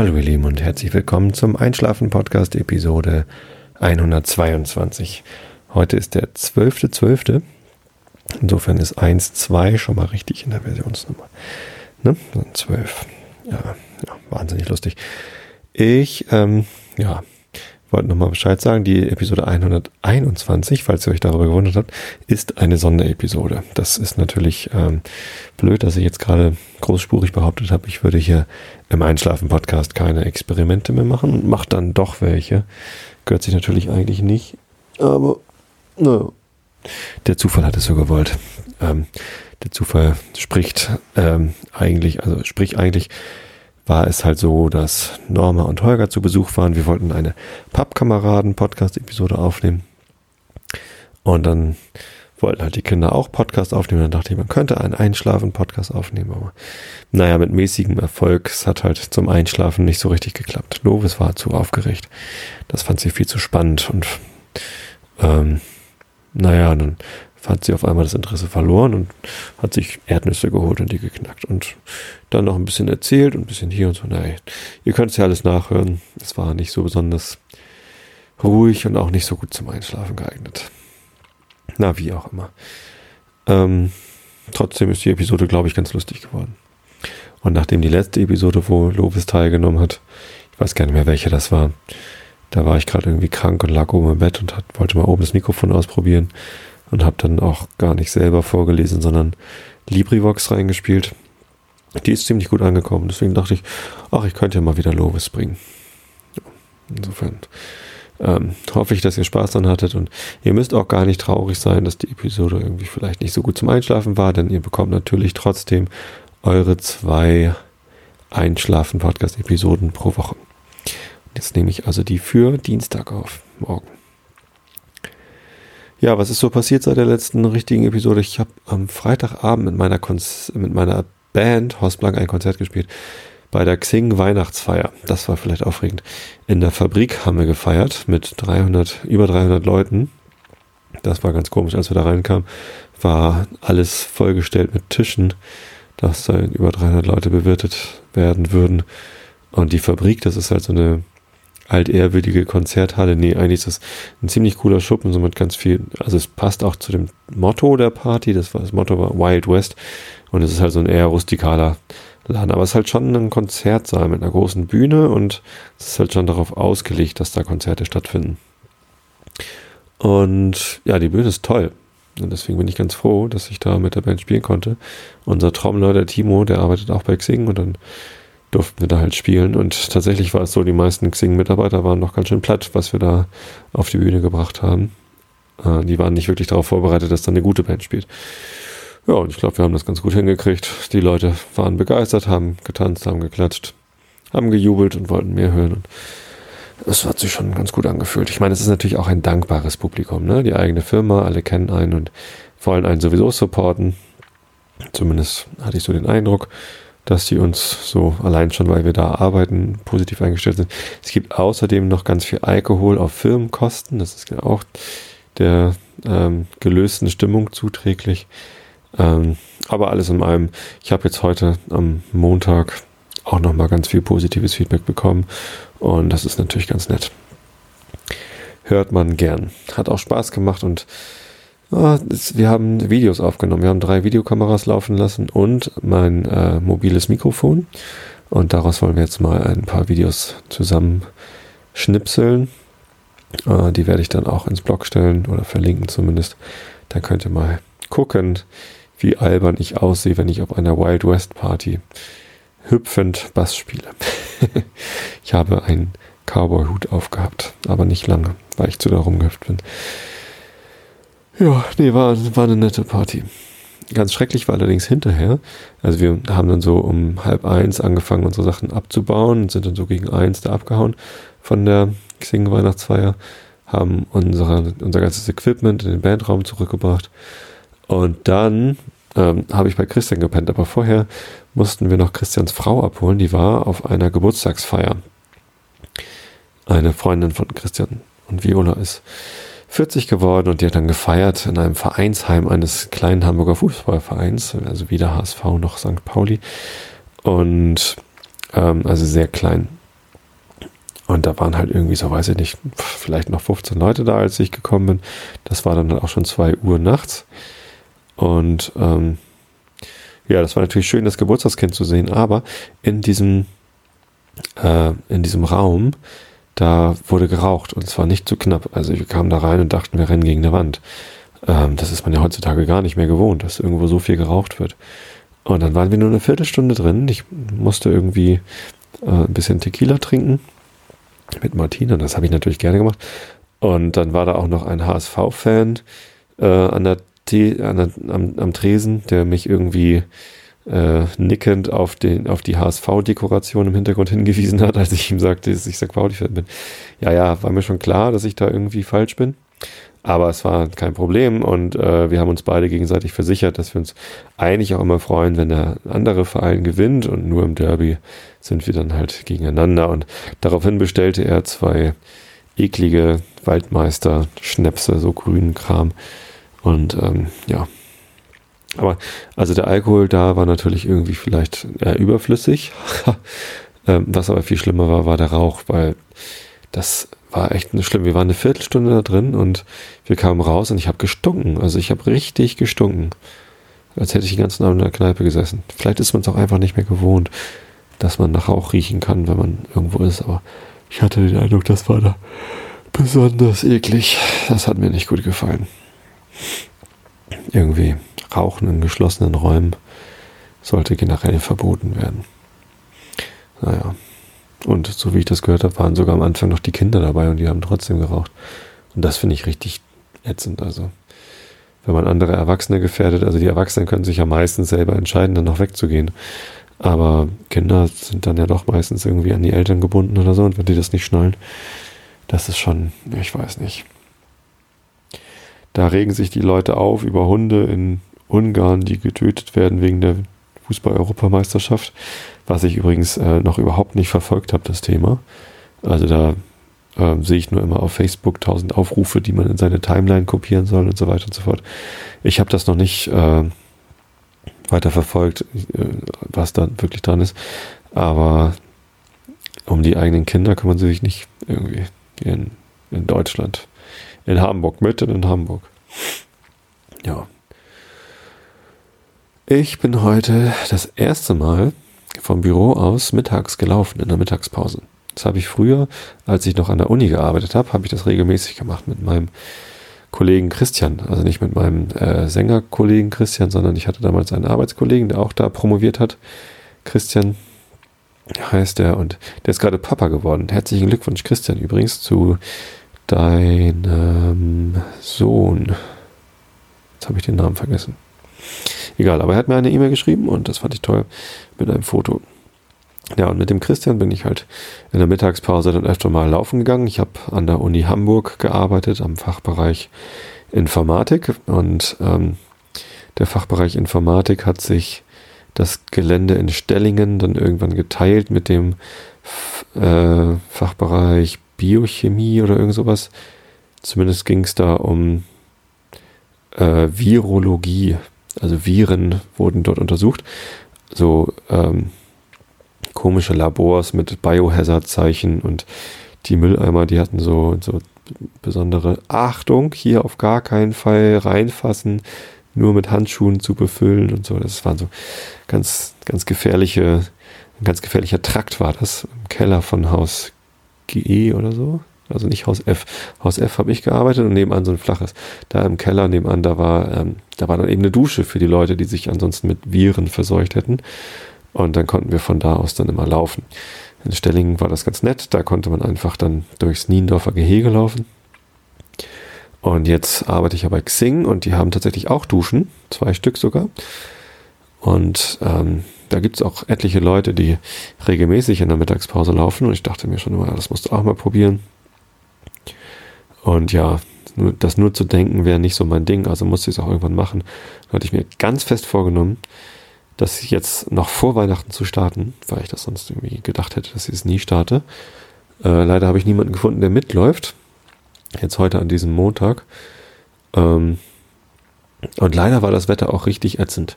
Hallo ihr Lieben und herzlich willkommen zum Einschlafen Podcast Episode 122. Heute ist der 12.12. .12. Insofern ist 1.2 schon mal richtig in der Versionsnummer. Ne? 12. Ja, ja, wahnsinnig lustig. Ich, ähm, ja, wollte nochmal Bescheid sagen, die Episode 121, falls ihr euch darüber gewundert habt, ist eine Sonderepisode. Das ist natürlich ähm, blöd, dass ich jetzt gerade großspurig behauptet habe, ich würde hier im Einschlafen-Podcast keine Experimente mehr machen und mache dann doch welche. Gehört sich natürlich eigentlich nicht, aber naja, der Zufall hat es so gewollt. Ähm, der Zufall spricht ähm, eigentlich, also sprich eigentlich war es halt so, dass Norma und Holger zu Besuch waren. Wir wollten eine Pappkameraden-Podcast-Episode aufnehmen. Und dann wollten halt die Kinder auch Podcast aufnehmen. Dann dachte ich, man könnte einen Einschlafen-Podcast aufnehmen. Aber naja, mit mäßigem Erfolg. Es hat halt zum Einschlafen nicht so richtig geklappt. Lovis war zu aufgeregt. Das fand sie viel zu spannend. Und ähm, naja, dann hat sie auf einmal das Interesse verloren und hat sich Erdnüsse geholt und die geknackt und dann noch ein bisschen erzählt und ein bisschen hier und so. Nein, ihr könnt es ja alles nachhören. Es war nicht so besonders ruhig und auch nicht so gut zum Einschlafen geeignet. Na, wie auch immer. Ähm, trotzdem ist die Episode, glaube ich, ganz lustig geworden. Und nachdem die letzte Episode, wo Lovis teilgenommen hat, ich weiß gar nicht mehr, welche das war, da war ich gerade irgendwie krank und lag oben im Bett und hat, wollte mal oben das Mikrofon ausprobieren und habe dann auch gar nicht selber vorgelesen, sondern LibriVox reingespielt. Die ist ziemlich gut angekommen, deswegen dachte ich, ach, ich könnte ja mal wieder Lovis bringen. Insofern ähm, hoffe ich, dass ihr Spaß dran hattet und ihr müsst auch gar nicht traurig sein, dass die Episode irgendwie vielleicht nicht so gut zum Einschlafen war, denn ihr bekommt natürlich trotzdem eure zwei Einschlafen-Podcast-Episoden pro Woche. Jetzt nehme ich also die für Dienstag auf, morgen. Ja, was ist so passiert seit der letzten richtigen Episode? Ich habe am Freitagabend mit meiner, Konz mit meiner Band Horst Blank ein Konzert gespielt bei der Xing Weihnachtsfeier. Das war vielleicht aufregend. In der Fabrik haben wir gefeiert mit 300, über 300 Leuten. Das war ganz komisch, als wir da reinkamen, war alles vollgestellt mit Tischen, dass da über 300 Leute bewirtet werden würden. Und die Fabrik, das ist halt so eine altehrwürdige Konzerthalle. Nee, eigentlich ist das ein ziemlich cooler Schuppen, so mit ganz viel, also es passt auch zu dem Motto der Party, das war das Motto war Wild West und es ist halt so ein eher rustikaler Laden, aber es ist halt schon ein Konzertsaal mit einer großen Bühne und es ist halt schon darauf ausgelegt, dass da Konzerte stattfinden. Und ja, die Bühne ist toll. Und deswegen bin ich ganz froh, dass ich da mit der Band spielen konnte. Unser Trommler, der Timo, der arbeitet auch bei Xing und dann durften wir da halt spielen. Und tatsächlich war es so, die meisten Xing-Mitarbeiter waren noch ganz schön platt, was wir da auf die Bühne gebracht haben. Äh, die waren nicht wirklich darauf vorbereitet, dass da eine gute Band spielt. Ja, und ich glaube, wir haben das ganz gut hingekriegt. Die Leute waren begeistert, haben getanzt, haben geklatscht, haben gejubelt und wollten mehr hören. Und es hat sich schon ganz gut angefühlt. Ich meine, es ist natürlich auch ein dankbares Publikum, ne? Die eigene Firma, alle kennen einen und wollen einen sowieso supporten. Zumindest hatte ich so den Eindruck dass die uns so allein schon, weil wir da arbeiten, positiv eingestellt sind. Es gibt außerdem noch ganz viel Alkohol auf Firmenkosten. Das ist ja auch der ähm, gelösten Stimmung zuträglich. Ähm, aber alles in allem, ich habe jetzt heute am Montag auch nochmal ganz viel positives Feedback bekommen und das ist natürlich ganz nett. Hört man gern. Hat auch Spaß gemacht und wir haben Videos aufgenommen. Wir haben drei Videokameras laufen lassen und mein äh, mobiles Mikrofon. Und daraus wollen wir jetzt mal ein paar Videos zusammen schnipseln. Äh, die werde ich dann auch ins Blog stellen oder verlinken zumindest. Dann könnt ihr mal gucken, wie albern ich aussehe, wenn ich auf einer Wild West Party hüpfend Bass spiele. ich habe einen Cowboy-Hut aufgehabt, aber nicht lange, weil ich zu da rumgehüpft bin. Ja, nee, war, war eine nette Party. Ganz schrecklich war allerdings hinterher. Also wir haben dann so um halb eins angefangen, unsere Sachen abzubauen und sind dann so gegen eins da abgehauen von der Xing Weihnachtsfeier, haben unsere, unser ganzes Equipment in den Bandraum zurückgebracht. Und dann ähm, habe ich bei Christian gepennt, aber vorher mussten wir noch Christians Frau abholen, die war auf einer Geburtstagsfeier. Eine Freundin von Christian und Viola ist 40 geworden und die hat dann gefeiert in einem Vereinsheim eines kleinen Hamburger Fußballvereins, also weder HSV noch St. Pauli. Und ähm, also sehr klein. Und da waren halt irgendwie, so weiß ich nicht, vielleicht noch 15 Leute da, als ich gekommen bin. Das war dann auch schon 2 Uhr nachts. Und ähm, ja, das war natürlich schön, das Geburtstagskind zu sehen, aber in diesem, äh, in diesem Raum, da wurde geraucht und zwar nicht zu knapp. Also wir kamen da rein und dachten, wir rennen gegen eine Wand. Ähm, das ist man ja heutzutage gar nicht mehr gewohnt, dass irgendwo so viel geraucht wird. Und dann waren wir nur eine Viertelstunde drin. Ich musste irgendwie äh, ein bisschen Tequila trinken mit Martina. Das habe ich natürlich gerne gemacht. Und dann war da auch noch ein HSV-Fan äh, an der T an der, am, am Tresen, der mich irgendwie äh, nickend auf, den, auf die HSV-Dekoration im Hintergrund hingewiesen hat, als ich ihm sagte, dass ich St. Pauli-Fan bin. Ja, ja, war mir schon klar, dass ich da irgendwie falsch bin. Aber es war kein Problem und äh, wir haben uns beide gegenseitig versichert, dass wir uns eigentlich auch immer freuen, wenn der andere Verein gewinnt und nur im Derby sind wir dann halt gegeneinander. Und daraufhin bestellte er zwei eklige Waldmeister-Schnäpse, so grünen Kram. Und ähm, ja. Aber also der Alkohol da war natürlich irgendwie vielleicht eher überflüssig. ähm, was aber viel schlimmer war, war der Rauch, weil das war echt schlimm. Wir waren eine Viertelstunde da drin und wir kamen raus und ich habe gestunken. Also ich habe richtig gestunken. Als hätte ich den ganzen Abend in der Kneipe gesessen. Vielleicht ist man es auch einfach nicht mehr gewohnt, dass man nach Rauch riechen kann, wenn man irgendwo ist. Aber ich hatte den Eindruck, das war da besonders eklig. Das hat mir nicht gut gefallen. Irgendwie Rauchen in geschlossenen Räumen sollte generell verboten werden. Naja. Und so wie ich das gehört habe, waren sogar am Anfang noch die Kinder dabei und die haben trotzdem geraucht. Und das finde ich richtig ätzend. Also, wenn man andere Erwachsene gefährdet, also die Erwachsenen können sich ja meistens selber entscheiden, dann noch wegzugehen. Aber Kinder sind dann ja doch meistens irgendwie an die Eltern gebunden oder so. Und wenn die das nicht schnallen, das ist schon, ich weiß nicht. Da regen sich die Leute auf über Hunde in Ungarn, die getötet werden wegen der Fußball-Europameisterschaft, was ich übrigens äh, noch überhaupt nicht verfolgt habe, das Thema. Also da äh, sehe ich nur immer auf Facebook tausend Aufrufe, die man in seine Timeline kopieren soll und so weiter und so fort. Ich habe das noch nicht äh, weiter verfolgt, äh, was da wirklich dran ist. Aber um die eigenen Kinder kümmern sie sich nicht irgendwie in, in Deutschland. In Hamburg, mitten in Hamburg. Ja, ich bin heute das erste Mal vom Büro aus mittags gelaufen in der Mittagspause. Das habe ich früher, als ich noch an der Uni gearbeitet habe, habe ich das regelmäßig gemacht mit meinem Kollegen Christian. Also nicht mit meinem äh, Sängerkollegen Christian, sondern ich hatte damals einen Arbeitskollegen, der auch da promoviert hat. Christian heißt er und der ist gerade Papa geworden. Herzlichen Glückwunsch, Christian, übrigens zu deinem Sohn. Jetzt habe ich den Namen vergessen. Egal, aber er hat mir eine E-Mail geschrieben und das fand ich toll mit einem Foto. Ja, und mit dem Christian bin ich halt in der Mittagspause dann öfter mal laufen gegangen. Ich habe an der Uni Hamburg gearbeitet, am Fachbereich Informatik. Und ähm, der Fachbereich Informatik hat sich das Gelände in Stellingen dann irgendwann geteilt mit dem äh, Fachbereich Biochemie oder irgend sowas. Zumindest ging es da um äh, Virologie. Also Viren wurden dort untersucht. So ähm, komische Labors mit Biohazard-Zeichen und die Mülleimer, die hatten so, so besondere Achtung, hier auf gar keinen Fall reinfassen, nur mit Handschuhen zu befüllen und so. Das waren so ganz, ganz gefährliche, ein ganz gefährlicher Trakt war das im Keller von Haus GE oder so also nicht Haus F. Haus F habe ich gearbeitet und nebenan so ein flaches. Da im Keller nebenan, da war, ähm, da war dann eben eine Dusche für die Leute, die sich ansonsten mit Viren verseucht hätten. Und dann konnten wir von da aus dann immer laufen. In Stellingen war das ganz nett, da konnte man einfach dann durchs Niendorfer Gehege laufen. Und jetzt arbeite ich ja bei Xing und die haben tatsächlich auch Duschen, zwei Stück sogar. Und ähm, da gibt es auch etliche Leute, die regelmäßig in der Mittagspause laufen. Und ich dachte mir schon immer, das musst du auch mal probieren. Und ja, das nur zu denken wäre nicht so mein Ding, also musste ich es auch irgendwann machen. Da hatte ich mir ganz fest vorgenommen, das jetzt noch vor Weihnachten zu starten, weil ich das sonst irgendwie gedacht hätte, dass ich es nie starte. Äh, leider habe ich niemanden gefunden, der mitläuft. Jetzt heute an diesem Montag. Ähm, und leider war das Wetter auch richtig ätzend.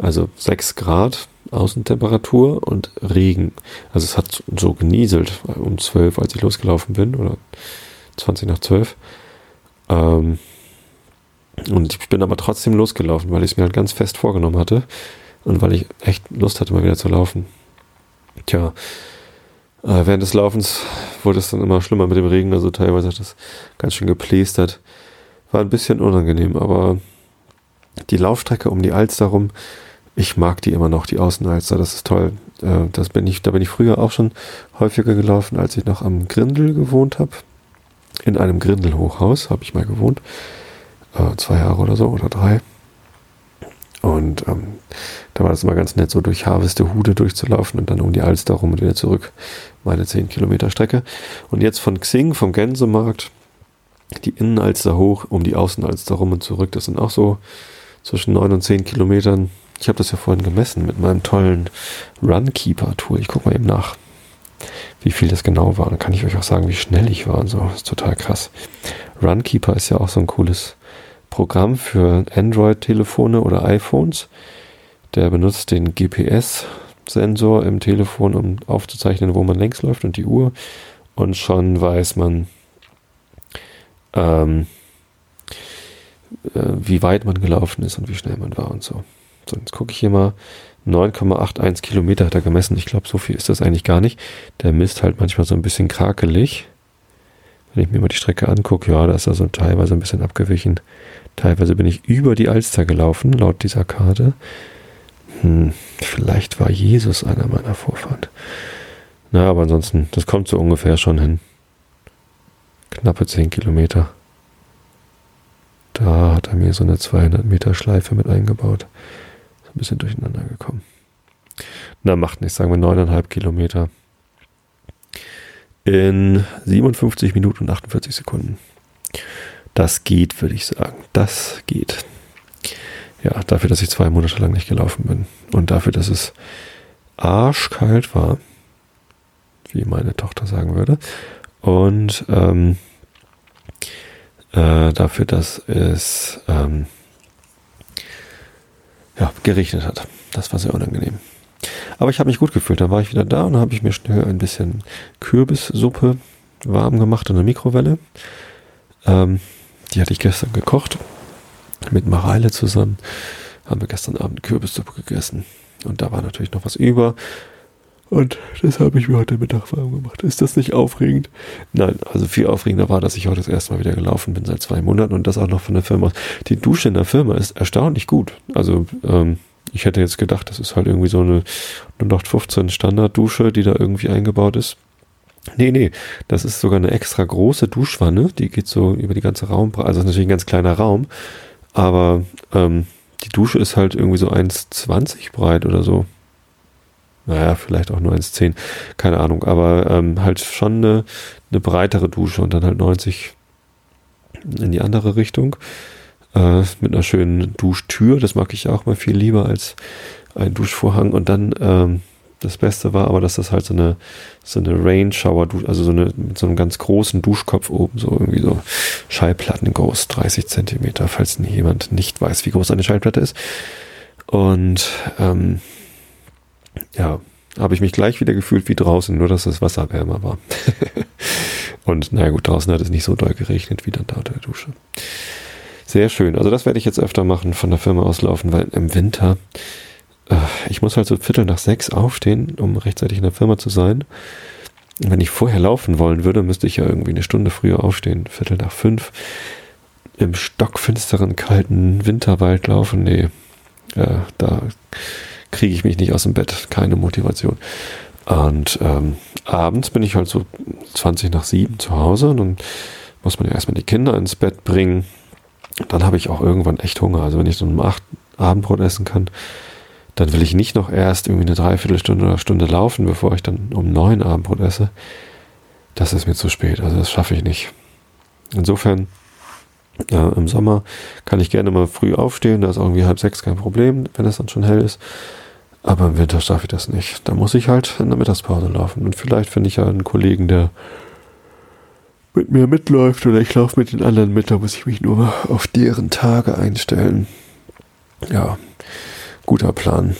Also 6 Grad Außentemperatur und Regen. Also es hat so genieselt um 12, als ich losgelaufen bin, oder 20 nach 12. Ähm, und ich bin aber trotzdem losgelaufen, weil ich es mir halt ganz fest vorgenommen hatte und weil ich echt Lust hatte, mal wieder zu laufen. Tja, äh, während des Laufens wurde es dann immer schlimmer mit dem Regen, also teilweise hat das ganz schön geplästert. War ein bisschen unangenehm, aber die Laufstrecke um die Alster rum, ich mag die immer noch, die Außenalster, das ist toll. Äh, das bin ich, da bin ich früher auch schon häufiger gelaufen, als ich noch am Grindel gewohnt habe. In einem Grindelhochhaus habe ich mal gewohnt. Äh, zwei Jahre oder so oder drei. Und ähm, da war das immer ganz nett, so durch Harveste Hude durchzulaufen und dann um die Alster rum und wieder zurück. Meine 10 Kilometer Strecke. Und jetzt von Xing, vom Gänsemarkt, die Innenalster hoch, um die Außenalster rum und zurück. Das sind auch so zwischen 9 und 10 Kilometern. Ich habe das ja vorhin gemessen mit meinem tollen Runkeeper-Tool. Ich gucke mal eben nach, wie viel das genau war. Dann kann ich euch auch sagen, wie schnell ich war und so. Das ist total krass. Runkeeper ist ja auch so ein cooles Programm für Android-Telefone oder iPhones. Der benutzt den GPS-Sensor im Telefon, um aufzuzeichnen, wo man längs läuft und die Uhr. Und schon weiß man, ähm, äh, wie weit man gelaufen ist und wie schnell man war und so. So, jetzt gucke ich hier mal. 9,81 Kilometer hat er gemessen. Ich glaube, so viel ist das eigentlich gar nicht. Der misst halt manchmal so ein bisschen krakelig. Wenn ich mir mal die Strecke angucke, ja, da ist er so teilweise ein bisschen abgewichen. Teilweise bin ich über die Alster gelaufen, laut dieser Karte. Hm, vielleicht war Jesus einer meiner Vorfahren. Na, aber ansonsten, das kommt so ungefähr schon hin. Knappe 10 Kilometer. Da hat er mir so eine 200 Meter Schleife mit eingebaut. Ein bisschen durcheinander gekommen. Na, macht nichts, sagen wir 9,5 Kilometer. In 57 Minuten und 48 Sekunden. Das geht, würde ich sagen. Das geht. Ja, dafür, dass ich zwei Monate lang nicht gelaufen bin. Und dafür, dass es arschkalt war, wie meine Tochter sagen würde. Und ähm, äh, dafür, dass es ähm, ja, geregnet hat. Das war sehr unangenehm. Aber ich habe mich gut gefühlt. Dann war ich wieder da und habe ich mir schnell ein bisschen Kürbissuppe warm gemacht in der Mikrowelle. Ähm, die hatte ich gestern gekocht. Mit Mareile zusammen. Haben wir gestern Abend Kürbissuppe gegessen. Und da war natürlich noch was über. Und das habe ich mir heute Mittag warm gemacht. Ist das nicht aufregend? Nein, also viel aufregender war, dass ich heute das erste Mal wieder gelaufen bin seit zwei Monaten und das auch noch von der Firma. Die Dusche in der Firma ist erstaunlich gut. Also ähm, ich hätte jetzt gedacht, das ist halt irgendwie so eine 0815 Standarddusche, die da irgendwie eingebaut ist. Nee, nee, das ist sogar eine extra große Duschwanne, die geht so über die ganze Raumbreite, also ist natürlich ein ganz kleiner Raum, aber ähm, die Dusche ist halt irgendwie so 1,20 breit oder so. Naja, vielleicht auch nur 1,10, keine Ahnung, aber ähm, halt schon eine, eine breitere Dusche und dann halt 90 in die andere Richtung. Äh, mit einer schönen Duschtür, das mag ich auch mal viel lieber als ein Duschvorhang und dann ähm, das Beste war aber, dass das halt so eine, so eine Rain Shower, also so eine, mit so einem ganz großen Duschkopf oben, so irgendwie so Schallplatten groß, 30 Zentimeter, falls jemand nicht weiß, wie groß eine Schallplatte ist. Und ähm, ja, habe ich mich gleich wieder gefühlt wie draußen, nur dass das Wasser wärmer war. Und naja gut, draußen hat es nicht so doll geregnet wie dann da unter der Dusche. Sehr schön. Also das werde ich jetzt öfter machen, von der Firma auslaufen, weil im Winter äh, ich muss halt so Viertel nach sechs aufstehen, um rechtzeitig in der Firma zu sein. Und wenn ich vorher laufen wollen würde, müsste ich ja irgendwie eine Stunde früher aufstehen, Viertel nach fünf. Im stockfinsteren, kalten Winterwald laufen, nee, äh, da kriege ich mich nicht aus dem Bett, keine Motivation. Und ähm, abends bin ich halt so 20 nach sieben zu Hause und dann muss man ja erstmal die Kinder ins Bett bringen. Dann habe ich auch irgendwann echt Hunger. Also wenn ich so um acht Abendbrot essen kann, dann will ich nicht noch erst irgendwie eine Dreiviertelstunde oder Stunde laufen, bevor ich dann um neun Abendbrot esse. Das ist mir zu spät, also das schaffe ich nicht. Insofern, äh, im Sommer kann ich gerne mal früh aufstehen, da ist irgendwie halb sechs kein Problem, wenn es dann schon hell ist. Aber im Winter schaffe ich das nicht. Da muss ich halt in der Mittagspause laufen. Und vielleicht finde ich ja einen Kollegen, der mit mir mitläuft oder ich laufe mit den anderen mit, da muss ich mich nur auf deren Tage einstellen. Ja, Guter Plan.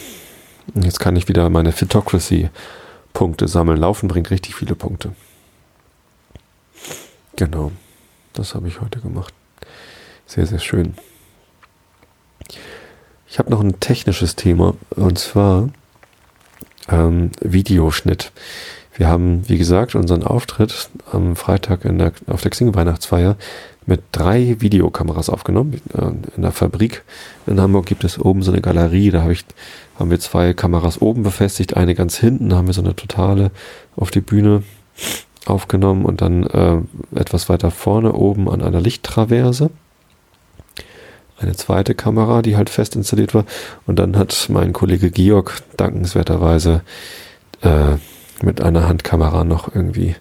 Jetzt kann ich wieder meine Photocracy-Punkte sammeln. Laufen bringt richtig viele Punkte. Genau. Das habe ich heute gemacht. Sehr, sehr schön. Ich habe noch ein technisches Thema und zwar ähm, Videoschnitt. Wir haben, wie gesagt, unseren Auftritt am Freitag in der, auf der Xing-Weihnachtsfeier mit drei Videokameras aufgenommen. In der Fabrik in Hamburg gibt es oben so eine Galerie, da hab ich, haben wir zwei Kameras oben befestigt, eine ganz hinten, haben wir so eine totale auf die Bühne aufgenommen und dann äh, etwas weiter vorne oben an einer Lichttraverse eine zweite Kamera, die halt fest installiert war. Und dann hat mein Kollege Georg dankenswerterweise äh, mit einer Handkamera noch irgendwie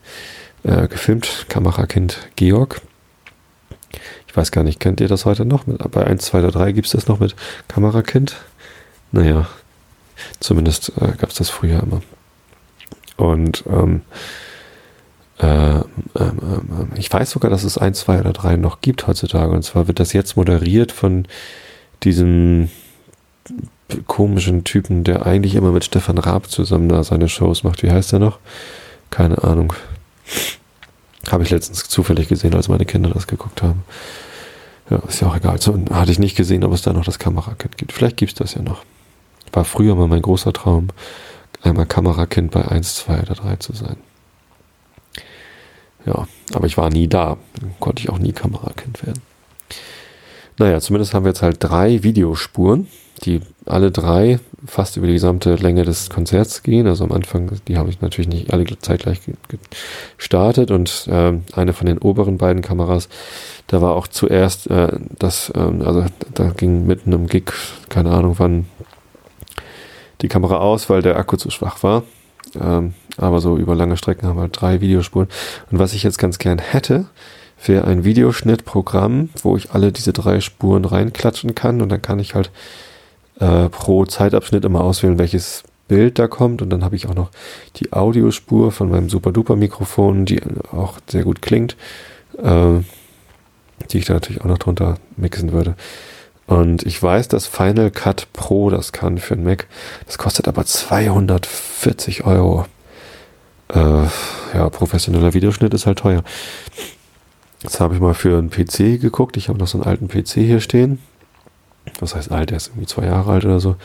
äh, gefilmt. Kamerakind Georg. Ich weiß gar nicht, kennt ihr das heute noch? bei 1, 2 oder 3 gibt es das noch mit Kamerakind? Naja, zumindest äh, gab es das früher immer. Und ähm, äh, ähm, ähm, ich weiß sogar, dass es 1, 2 oder 3 noch gibt heutzutage. Und zwar wird das jetzt moderiert von diesem komischen Typen, der eigentlich immer mit Stefan Raab zusammen da seine Shows macht. Wie heißt der noch? Keine Ahnung. Habe ich letztens zufällig gesehen, als meine Kinder das geguckt haben. Ja, ist ja auch egal. So, hatte ich nicht gesehen, ob es da noch das Kamerakind gibt. Vielleicht gibt es das ja noch. War früher mal mein großer Traum, einmal Kamerakind bei 1, 2 oder 3 zu sein. Ja, aber ich war nie da. Konnte ich auch nie Kamerakind werden. Naja, zumindest haben wir jetzt halt drei Videospuren, die alle drei fast über die gesamte Länge des Konzerts gehen. Also am Anfang, die habe ich natürlich nicht alle zeitgleich gestartet und äh, eine von den oberen beiden Kameras, da war auch zuerst äh, das, äh, also da ging mitten im Gig, keine Ahnung wann, die Kamera aus, weil der Akku zu schwach war. Ähm, aber so über lange Strecken haben wir drei Videospuren. Und was ich jetzt ganz gern hätte, wäre ein Videoschnittprogramm, wo ich alle diese drei Spuren reinklatschen kann und dann kann ich halt äh, pro Zeitabschnitt immer auswählen, welches Bild da kommt und dann habe ich auch noch die Audiospur von meinem Super Duper Mikrofon, die auch sehr gut klingt, äh, die ich da natürlich auch noch drunter mixen würde. Und ich weiß, dass Final Cut Pro das kann für einen Mac. Das kostet aber 240 Euro. Äh, ja, professioneller Videoschnitt ist halt teuer. Jetzt habe ich mal für einen PC geguckt. Ich habe noch so einen alten PC hier stehen. Was heißt alt? Der ist irgendwie zwei Jahre alt oder so.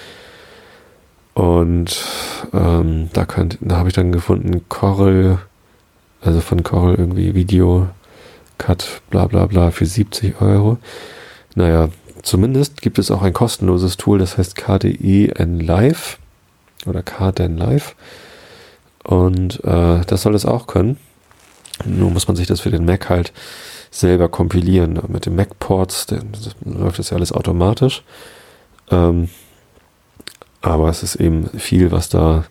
Und ähm, da, da habe ich dann gefunden Corel, also von Corel irgendwie Video Cut, bla bla bla für 70 Euro. Naja, Zumindest gibt es auch ein kostenloses Tool, das heißt KDEN Live oder KDEN Live. Und äh, das soll es auch können. Nur muss man sich das für den Mac halt selber kompilieren. Mit den Mac-Ports läuft das ja alles automatisch. Ähm, aber es ist eben viel, was da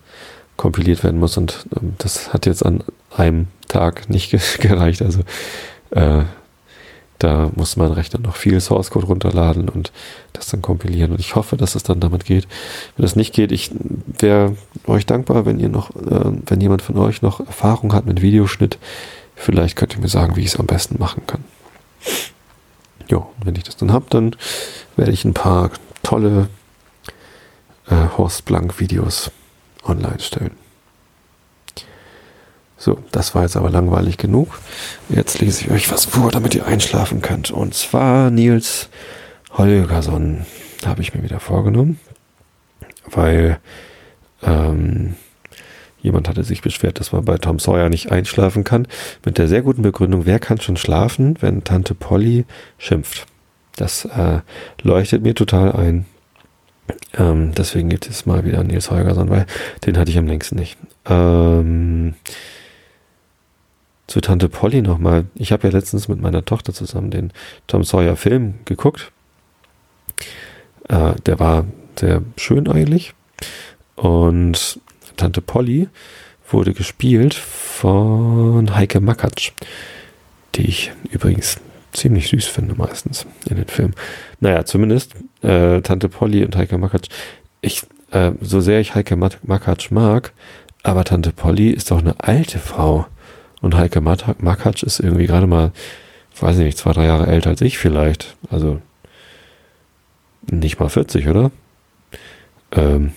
kompiliert werden muss. Und ähm, das hat jetzt an einem Tag nicht gereicht. Also äh, da muss mein Rechner noch viel Source Code runterladen und das dann kompilieren. Und ich hoffe, dass es dann damit geht. Wenn das nicht geht, ich wäre euch dankbar, wenn ihr noch, äh, wenn jemand von euch noch Erfahrung hat mit Videoschnitt. Vielleicht könnt ihr mir sagen, wie ich es am besten machen kann. Jo, wenn ich das dann habe, dann werde ich ein paar tolle äh, Horst Blank Videos online stellen. So, das war jetzt aber langweilig genug. Jetzt lese ich euch was vor, damit ihr einschlafen könnt. Und zwar Nils Holgersson habe ich mir wieder vorgenommen, weil ähm, jemand hatte sich beschwert, dass man bei Tom Sawyer nicht einschlafen kann. Mit der sehr guten Begründung, wer kann schon schlafen, wenn Tante Polly schimpft? Das äh, leuchtet mir total ein. Ähm, deswegen gibt es mal wieder Nils Holgersson, weil den hatte ich am längsten nicht. Ähm, zu Tante Polly nochmal. Ich habe ja letztens mit meiner Tochter zusammen den Tom Sawyer Film geguckt. Äh, der war sehr schön eigentlich. Und Tante Polly wurde gespielt von Heike Makatsch, die ich übrigens ziemlich süß finde meistens in den Filmen. Naja, zumindest äh, Tante Polly und Heike Makatsch. Ich, äh, so sehr ich Heike Makatsch mag, aber Tante Polly ist doch eine alte Frau. Und Heike Makatsch ist irgendwie gerade mal, weiß ich nicht, zwei, drei Jahre älter als ich vielleicht. Also nicht mal 40, oder? Ähm,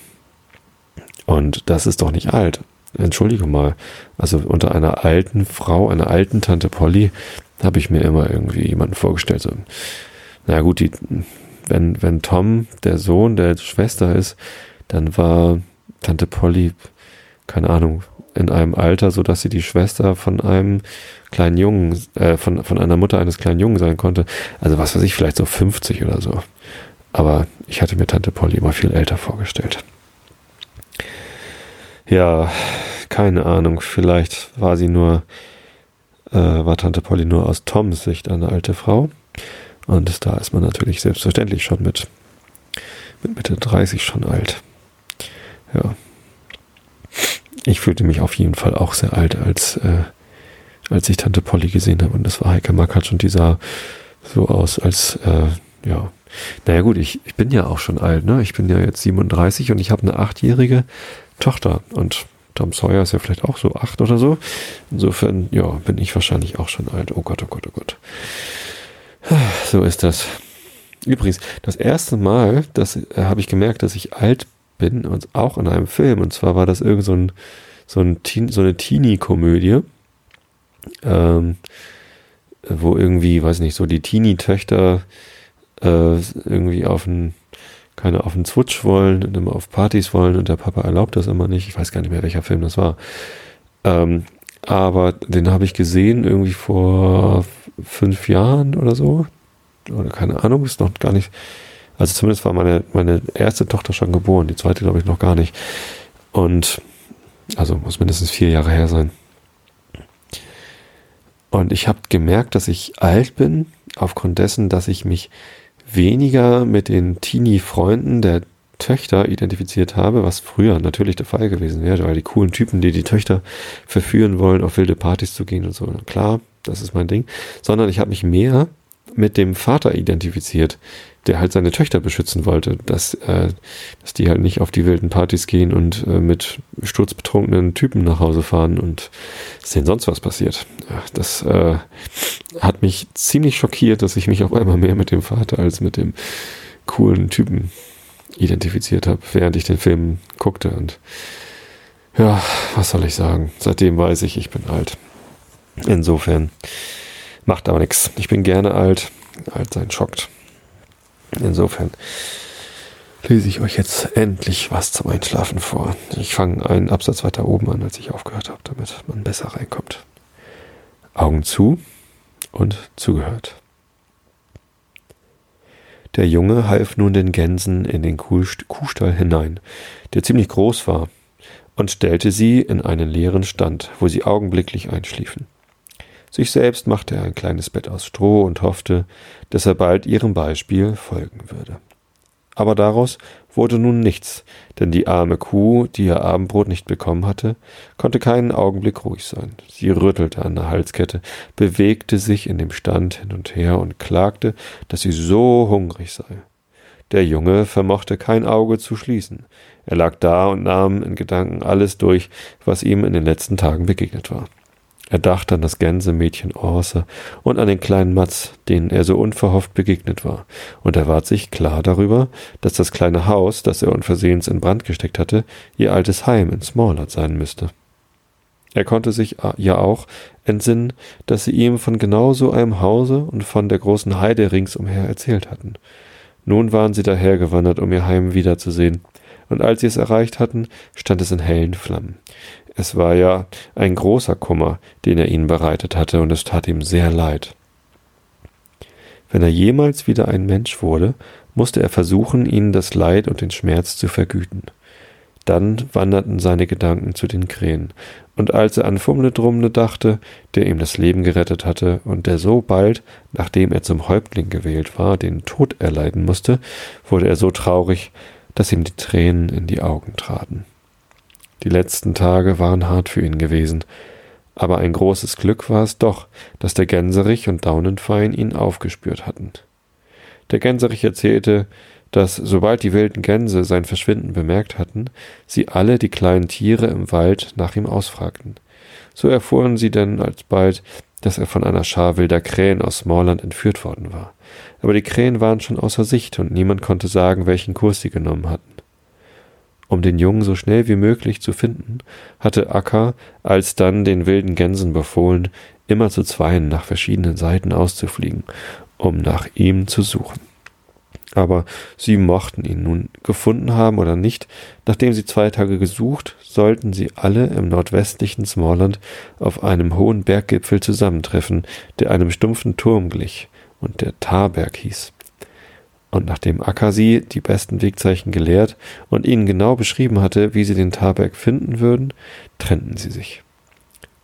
und das ist doch nicht alt. Entschuldige mal. Also unter einer alten Frau, einer alten Tante Polly, habe ich mir immer irgendwie jemanden vorgestellt. So, na gut, die, wenn, wenn Tom der Sohn der Schwester ist, dann war Tante Polly, keine Ahnung, in einem Alter, so dass sie die Schwester von einem kleinen Jungen, äh, von, von einer Mutter eines kleinen Jungen sein konnte. Also was weiß ich, vielleicht so 50 oder so. Aber ich hatte mir Tante Polly immer viel älter vorgestellt. Ja, keine Ahnung, vielleicht war sie nur, äh, war Tante Polly nur aus Toms Sicht eine alte Frau. Und da ist man natürlich selbstverständlich schon mit, mit Mitte 30 schon alt. Ja. Ich fühlte mich auf jeden Fall auch sehr alt, als, äh, als ich Tante Polly gesehen habe. Und das war Heike Makatsch und die sah so aus, als, äh, ja. Naja gut, ich, ich bin ja auch schon alt, ne? Ich bin ja jetzt 37 und ich habe eine achtjährige Tochter. Und Tom Sawyer ist ja vielleicht auch so acht oder so. Insofern, ja, bin ich wahrscheinlich auch schon alt. Oh Gott, oh Gott, oh Gott. So ist das. Übrigens, das erste Mal, das äh, habe ich gemerkt, dass ich alt bin und auch in einem Film. Und zwar war das irgend so, ein, so, ein Teen, so eine Teenie-Komödie, ähm, wo irgendwie, weiß nicht, so die Teenie-Töchter äh, irgendwie auf ein keine auf den Zwutsch wollen und immer auf Partys wollen und der Papa erlaubt das immer nicht. Ich weiß gar nicht mehr, welcher Film das war. Ähm, aber den habe ich gesehen irgendwie vor fünf Jahren oder so. Oder keine Ahnung, ist noch gar nicht. Also zumindest war meine, meine erste Tochter schon geboren, die zweite glaube ich noch gar nicht. Und also muss mindestens vier Jahre her sein. Und ich habe gemerkt, dass ich alt bin, aufgrund dessen, dass ich mich weniger mit den Teenie-Freunden der Töchter identifiziert habe, was früher natürlich der Fall gewesen wäre, weil die coolen Typen, die die Töchter verführen wollen, auf wilde Partys zu gehen und so, klar, das ist mein Ding, sondern ich habe mich mehr mit dem Vater identifiziert, der halt seine Töchter beschützen wollte, dass, äh, dass die halt nicht auf die wilden Partys gehen und äh, mit sturzbetrunkenen Typen nach Hause fahren und sehen sonst was passiert. Das äh, hat mich ziemlich schockiert, dass ich mich auf einmal mehr mit dem Vater als mit dem coolen Typen identifiziert habe, während ich den Film guckte. Und ja, was soll ich sagen? Seitdem weiß ich, ich bin alt. Insofern macht aber nichts. Ich bin gerne alt. Alt sein schockt. Insofern lese ich euch jetzt endlich was zum Einschlafen vor. Ich fange einen Absatz weiter oben an, als ich aufgehört habe, damit man besser reinkommt. Augen zu und zugehört. Der Junge half nun den Gänsen in den Kuhstall hinein, der ziemlich groß war, und stellte sie in einen leeren Stand, wo sie augenblicklich einschliefen. Sich selbst machte er ein kleines Bett aus Stroh und hoffte, dass er bald ihrem Beispiel folgen würde. Aber daraus wurde nun nichts, denn die arme Kuh, die ihr Abendbrot nicht bekommen hatte, konnte keinen Augenblick ruhig sein. Sie rüttelte an der Halskette, bewegte sich in dem Stand hin und her und klagte, dass sie so hungrig sei. Der Junge vermochte kein Auge zu schließen. Er lag da und nahm in Gedanken alles durch, was ihm in den letzten Tagen begegnet war. Er dachte an das Gänsemädchen Orse und an den kleinen Matz, denen er so unverhofft begegnet war, und er ward sich klar darüber, dass das kleine Haus, das er unversehens in Brand gesteckt hatte, ihr altes Heim in Smallard sein müsste. Er konnte sich ja auch entsinnen, dass sie ihm von genau so einem Hause und von der großen Heide ringsumher erzählt hatten. Nun waren sie dahergewandert, um ihr Heim wiederzusehen, und als sie es erreicht hatten, stand es in hellen Flammen. Es war ja ein großer Kummer, den er ihnen bereitet hatte, und es tat ihm sehr leid. Wenn er jemals wieder ein Mensch wurde, musste er versuchen, ihnen das Leid und den Schmerz zu vergüten. Dann wanderten seine Gedanken zu den Krähen, und als er an Fumle Drumle dachte, der ihm das Leben gerettet hatte und der so bald, nachdem er zum Häuptling gewählt war, den Tod erleiden musste, wurde er so traurig, dass ihm die Tränen in die Augen traten. Die letzten Tage waren hart für ihn gewesen, aber ein großes Glück war es doch, dass der Gänserich und Daunenfein ihn aufgespürt hatten. Der Gänserich erzählte, dass, sobald die wilden Gänse sein Verschwinden bemerkt hatten, sie alle die kleinen Tiere im Wald nach ihm ausfragten. So erfuhren sie denn alsbald, dass er von einer Schar wilder Krähen aus Smallland entführt worden war. Aber die Krähen waren schon außer Sicht und niemand konnte sagen, welchen Kurs sie genommen hatten. Um den Jungen so schnell wie möglich zu finden, hatte Akka alsdann den wilden Gänsen befohlen, immer zu zweien nach verschiedenen Seiten auszufliegen, um nach ihm zu suchen. Aber sie mochten ihn nun gefunden haben oder nicht, nachdem sie zwei Tage gesucht, sollten sie alle im nordwestlichen Smallland auf einem hohen Berggipfel zusammentreffen, der einem stumpfen Turm glich und der Tarberg hieß. Und nachdem Akasi die besten Wegzeichen gelehrt und ihnen genau beschrieben hatte, wie sie den Tarberg finden würden, trennten sie sich.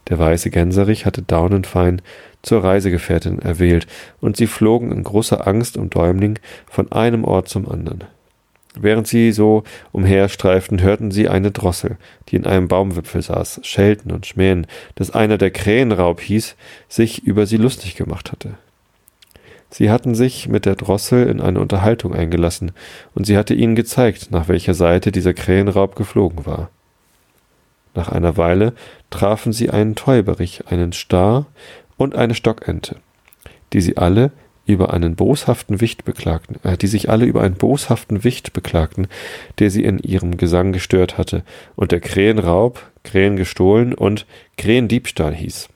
Der weiße Gänserich hatte Daunenfein zur Reisegefährtin erwählt, und sie flogen in großer Angst um Däumling von einem Ort zum anderen. Während sie so umherstreiften, hörten sie eine Drossel, die in einem Baumwipfel saß, schelten und schmähen, dass einer, der Krähenraub hieß, sich über sie lustig gemacht hatte. Sie hatten sich mit der Drossel in eine Unterhaltung eingelassen, und sie hatte ihnen gezeigt, nach welcher Seite dieser Krähenraub geflogen war. Nach einer Weile trafen sie einen Täuberich, einen Star und eine Stockente, die sie alle über einen boshaften Wicht beklagten, äh, die sich alle über einen boshaften Wicht beklagten, der sie in ihrem Gesang gestört hatte, und der Krähenraub, Krähen gestohlen und Krähendiebstahl hieß.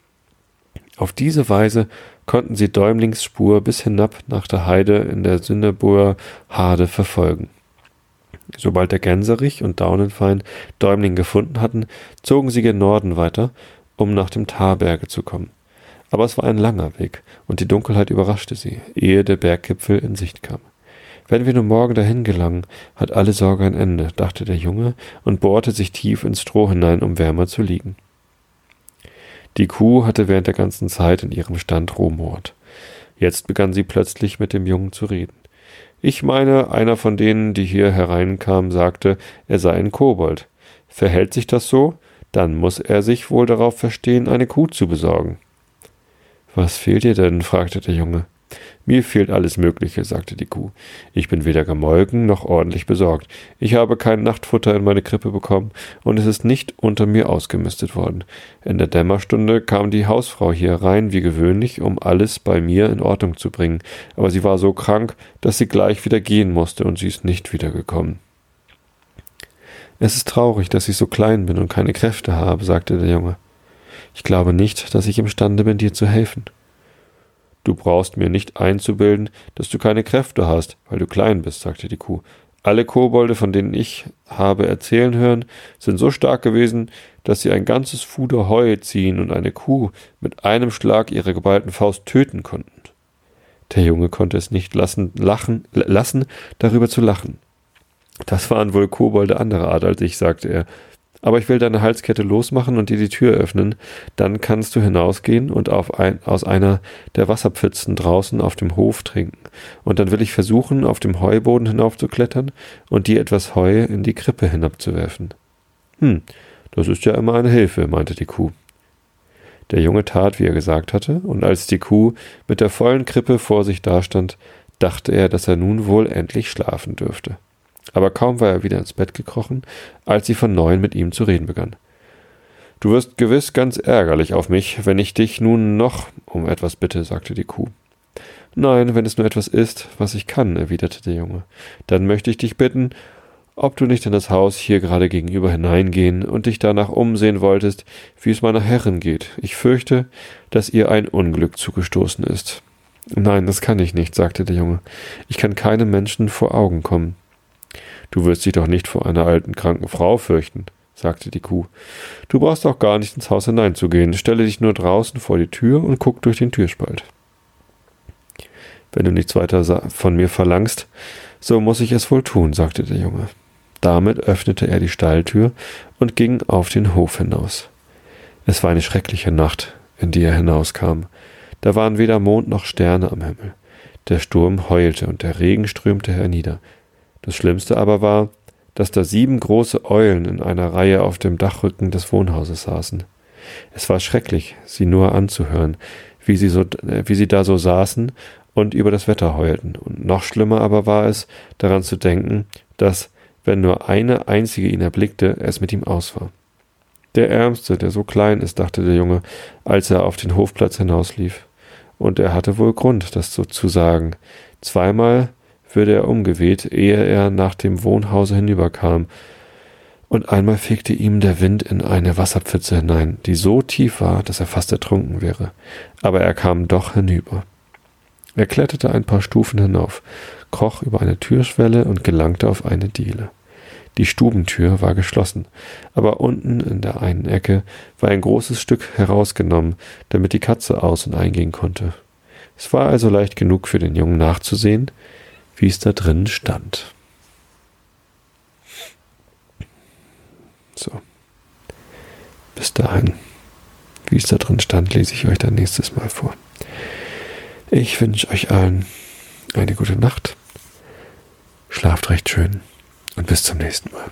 Auf diese Weise konnten sie Däumlings Spur bis hinab nach der Heide in der Sünderburger Hade verfolgen. Sobald der Gänserich und Daunenfein Däumling gefunden hatten, zogen sie gen Norden weiter, um nach dem Tarberge zu kommen. Aber es war ein langer Weg, und die Dunkelheit überraschte sie, ehe der Berggipfel in Sicht kam. Wenn wir nur morgen dahin gelangen, hat alle Sorge ein Ende, dachte der Junge und bohrte sich tief ins Stroh hinein, um wärmer zu liegen. Die Kuh hatte während der ganzen Zeit in ihrem Stand rumort. Jetzt begann sie plötzlich mit dem Jungen zu reden. Ich meine, einer von denen, die hier hereinkamen, sagte, er sei ein Kobold. Verhält sich das so? Dann muss er sich wohl darauf verstehen, eine Kuh zu besorgen. Was fehlt dir denn? fragte der Junge. Mir fehlt alles Mögliche, sagte die Kuh. Ich bin weder gemolken noch ordentlich besorgt. Ich habe kein Nachtfutter in meine Krippe bekommen und es ist nicht unter mir ausgemistet worden. In der Dämmerstunde kam die Hausfrau hier rein wie gewöhnlich, um alles bei mir in Ordnung zu bringen, aber sie war so krank, dass sie gleich wieder gehen musste und sie ist nicht wiedergekommen. Es ist traurig, dass ich so klein bin und keine Kräfte habe, sagte der Junge. Ich glaube nicht, dass ich imstande bin, dir zu helfen. Du brauchst mir nicht einzubilden, dass du keine Kräfte hast, weil du klein bist, sagte die Kuh. Alle Kobolde, von denen ich habe erzählen hören, sind so stark gewesen, dass sie ein ganzes Fuder Heu ziehen und eine Kuh mit einem Schlag ihrer geballten Faust töten konnten. Der Junge konnte es nicht lassen, lachen, lassen, darüber zu lachen. Das waren wohl Kobolde anderer Art als ich, sagte er aber ich will deine Halskette losmachen und dir die Tür öffnen. Dann kannst du hinausgehen und ein, aus einer der Wasserpfützen draußen auf dem Hof trinken. Und dann will ich versuchen, auf dem Heuboden hinaufzuklettern und dir etwas Heu in die Krippe hinabzuwerfen. Hm, das ist ja immer eine Hilfe, meinte die Kuh. Der Junge tat, wie er gesagt hatte, und als die Kuh mit der vollen Krippe vor sich dastand, dachte er, dass er nun wohl endlich schlafen dürfte. Aber kaum war er wieder ins Bett gekrochen, als sie von neuem mit ihm zu reden begann. Du wirst gewiss ganz ärgerlich auf mich, wenn ich dich nun noch um etwas bitte, sagte die Kuh. Nein, wenn es nur etwas ist, was ich kann, erwiderte der Junge. Dann möchte ich dich bitten, ob du nicht in das Haus hier gerade gegenüber hineingehen und dich danach umsehen wolltest, wie es meiner Herrin geht. Ich fürchte, dass ihr ein Unglück zugestoßen ist. Nein, das kann ich nicht, sagte der Junge. Ich kann keinem Menschen vor Augen kommen. Du wirst dich doch nicht vor einer alten, kranken Frau fürchten, sagte die Kuh. Du brauchst auch gar nicht ins Haus hineinzugehen. Stelle dich nur draußen vor die Tür und guck durch den Türspalt. Wenn du nichts weiter von mir verlangst, so muss ich es wohl tun, sagte der Junge. Damit öffnete er die Stalltür und ging auf den Hof hinaus. Es war eine schreckliche Nacht, in die er hinauskam. Da waren weder Mond noch Sterne am Himmel. Der Sturm heulte und der Regen strömte hernieder. Das Schlimmste aber war, dass da sieben große Eulen in einer Reihe auf dem Dachrücken des Wohnhauses saßen. Es war schrecklich, sie nur anzuhören, wie sie, so, äh, wie sie da so saßen und über das Wetter heulten. Und noch schlimmer aber war es, daran zu denken, dass, wenn nur eine einzige ihn erblickte, es mit ihm aus war. Der Ärmste, der so klein ist, dachte der Junge, als er auf den Hofplatz hinauslief. Und er hatte wohl Grund, das so zu sagen. Zweimal würde er umgeweht, ehe er nach dem Wohnhause hinüberkam. und einmal fegte ihm der Wind in eine Wasserpfütze hinein, die so tief war, dass er fast ertrunken wäre. Aber er kam doch hinüber. Er kletterte ein paar Stufen hinauf, kroch über eine Türschwelle und gelangte auf eine Diele. Die Stubentür war geschlossen, aber unten in der einen Ecke war ein großes Stück herausgenommen, damit die Katze aus und eingehen konnte. Es war also leicht genug für den Jungen nachzusehen, wie es da drinnen stand. So. Bis dahin. Wie es da drin stand, lese ich euch dann nächstes Mal vor. Ich wünsche euch allen eine gute Nacht. Schlaft recht schön und bis zum nächsten Mal.